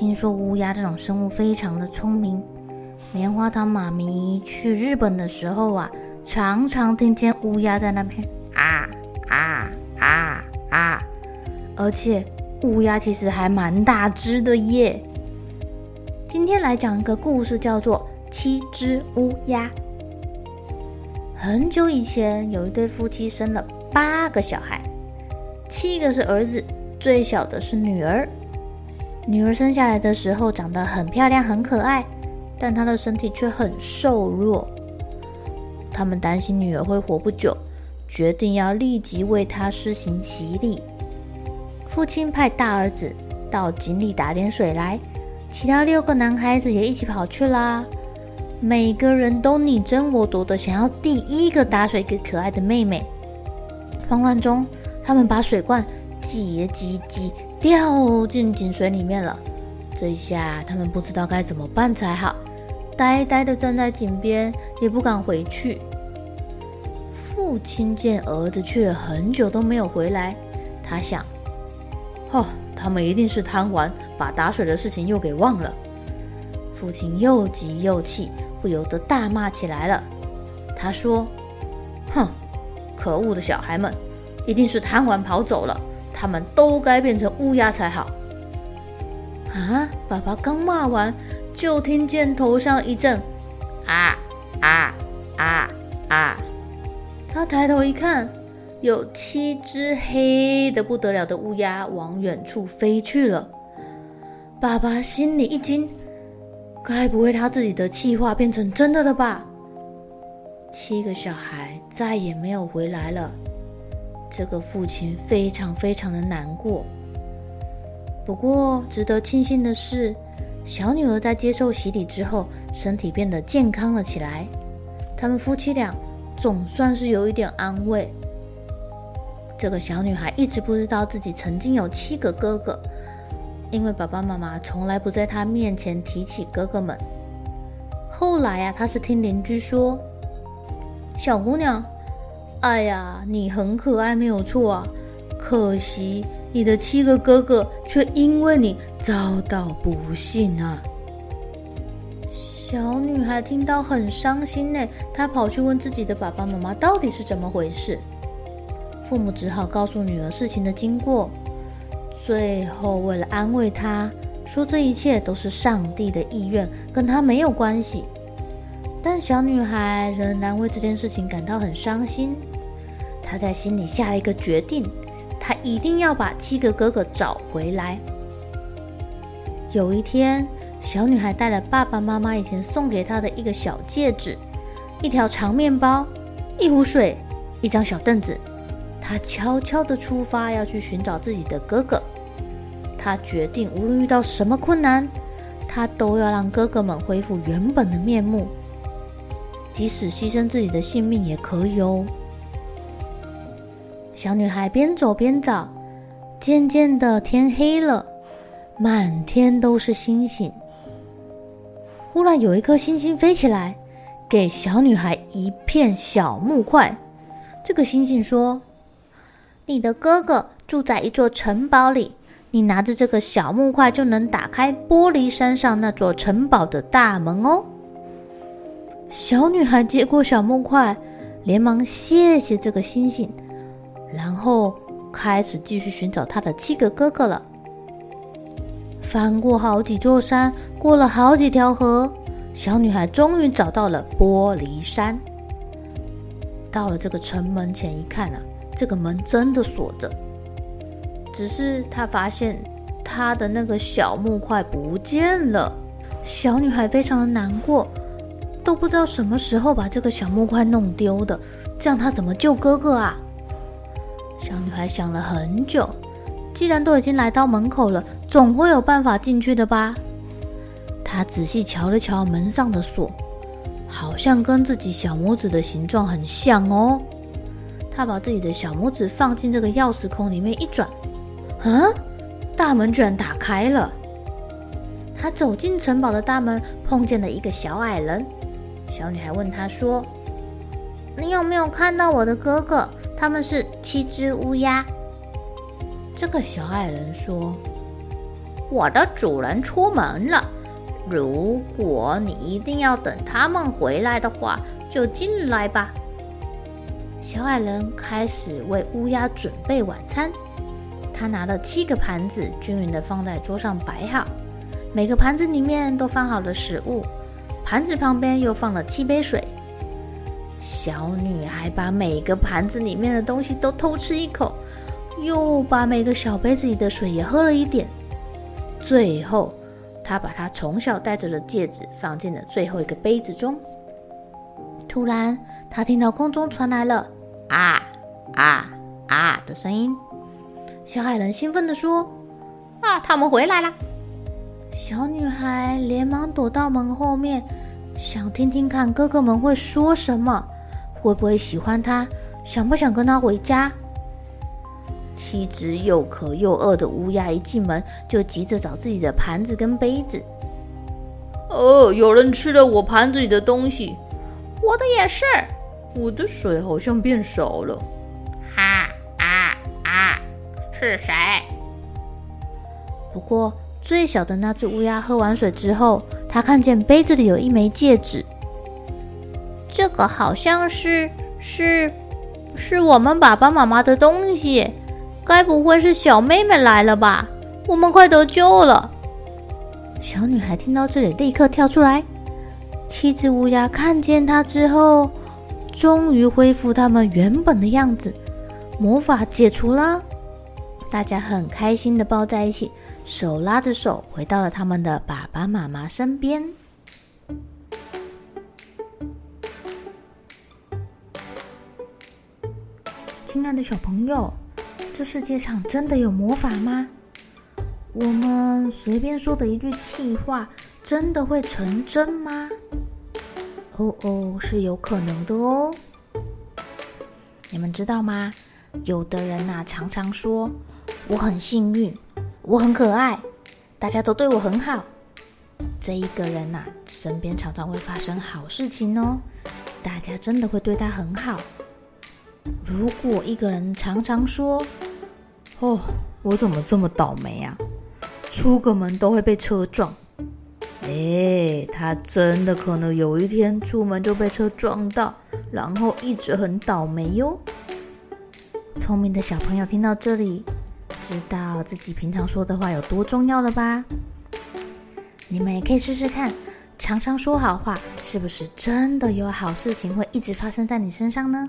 听说乌鸦这种生物非常的聪明。棉花糖妈咪去日本的时候啊，常常听见乌鸦在那边啊啊啊啊，而且乌鸦其实还蛮大只的耶。今天来讲一个故事，叫做《七只乌鸦》。很久以前，有一对夫妻生了八个小孩，七个是儿子，最小的是女儿。女儿生下来的时候长得很漂亮、很可爱，但她的身体却很瘦弱。他们担心女儿会活不久，决定要立即为她施行洗礼。父亲派大儿子到井里打点水来，其他六个男孩子也一起跑去啦。每个人都你争我夺的，想要第一个打水给可爱的妹妹。慌乱中，他们把水罐挤挤挤。掉进井水里面了，这一下他们不知道该怎么办才好，呆呆地站在井边，也不敢回去。父亲见儿子去了很久都没有回来，他想：哦，他们一定是贪玩，把打水的事情又给忘了。父亲又急又气，不由得大骂起来了。他说：“哼，可恶的小孩们，一定是贪玩跑走了。”他们都该变成乌鸦才好！啊！爸爸刚骂完，就听见头上一阵啊啊啊啊！他抬头一看，有七只黑的不得了的乌鸦往远处飞去了。爸爸心里一惊，该不会他自己的气话变成真的了吧？七个小孩再也没有回来了。这个父亲非常非常的难过。不过，值得庆幸的是，小女儿在接受洗礼之后，身体变得健康了起来。他们夫妻俩总算是有一点安慰。这个小女孩一直不知道自己曾经有七个哥哥，因为爸爸妈妈从来不在她面前提起哥哥们。后来呀、啊，她是听邻居说，小姑娘。哎呀，你很可爱，没有错啊。可惜你的七个哥哥却因为你遭到不幸啊。小女孩听到很伤心呢，她跑去问自己的爸爸妈妈到底是怎么回事。父母只好告诉女儿事情的经过。最后为了安慰她，说这一切都是上帝的意愿，跟她没有关系。但小女孩仍然为这件事情感到很伤心。他在心里下了一个决定，他一定要把七个哥哥找回来。有一天，小女孩带了爸爸妈妈以前送给她的一个小戒指、一条长面包、一壶水、一张小凳子。她悄悄地出发，要去寻找自己的哥哥。她决定，无论遇到什么困难，她都要让哥哥们恢复原本的面目，即使牺牲自己的性命也可以哦。小女孩边走边找，渐渐的天黑了，满天都是星星。忽然有一颗星星飞起来，给小女孩一片小木块。这个星星说：“你的哥哥住在一座城堡里，你拿着这个小木块就能打开玻璃山上那座城堡的大门哦。”小女孩接过小木块，连忙谢谢这个星星。然后开始继续寻找他的七个哥哥了。翻过好几座山，过了好几条河，小女孩终于找到了玻璃山。到了这个城门前一看啊，这个门真的锁着，只是她发现她的那个小木块不见了。小女孩非常的难过，都不知道什么时候把这个小木块弄丢的，这样她怎么救哥哥啊？小女孩想了很久，既然都已经来到门口了，总会有办法进去的吧？她仔细瞧了瞧门上的锁，好像跟自己小拇指的形状很像哦。她把自己的小拇指放进这个钥匙孔里面一转，啊，大门居然打开了。她走进城堡的大门，碰见了一个小矮人。小女孩问他说：“你有没有看到我的哥哥？他们是七只乌鸦。”这个小矮人说：“我的主人出门了。如果你一定要等他们回来的话，就进来吧。”小矮人开始为乌鸦准备晚餐。他拿了七个盘子，均匀地放在桌上摆好。每个盘子里面都放好了食物，盘子旁边又放了七杯水。小女孩把每个盘子里面的东西都偷吃一口，又把每个小杯子里的水也喝了一点。最后，她把她从小戴着的戒指放进了最后一个杯子中。突然，她听到空中传来了“啊啊啊”的声音。小矮人兴奋地说：“啊，他们回来了！”小女孩连忙躲到门后面，想听听看哥哥们会说什么，会不会喜欢他，想不想跟他回家。七只又渴又饿的乌鸦一进门就急着找自己的盘子跟杯子。哦，有人吃了我盘子里的东西，我的也是，我的水好像变少了。哈啊啊，是谁？不过。最小的那只乌鸦喝完水之后，他看见杯子里有一枚戒指。这个好像是是是我们爸爸妈妈的东西，该不会是小妹妹来了吧？我们快得救了！小女孩听到这里，立刻跳出来。七只乌鸦看见她之后，终于恢复他们原本的样子，魔法解除了，大家很开心的抱在一起。手拉着手回到了他们的爸爸妈妈身边。亲爱的小朋友，这世界上真的有魔法吗？我们随便说的一句气话，真的会成真吗？哦哦，是有可能的哦。你们知道吗？有的人呐，常常说我很幸运。我很可爱，大家都对我很好。这一个人呐、啊，身边常常会发生好事情哦，大家真的会对他很好。如果一个人常常说：“哦，我怎么这么倒霉啊？出个门都会被车撞。”哎，他真的可能有一天出门就被车撞到，然后一直很倒霉哟。聪明的小朋友听到这里。知道自己平常说的话有多重要了吧？你们也可以试试看，常常说好话，是不是真的有好事情会一直发生在你身上呢？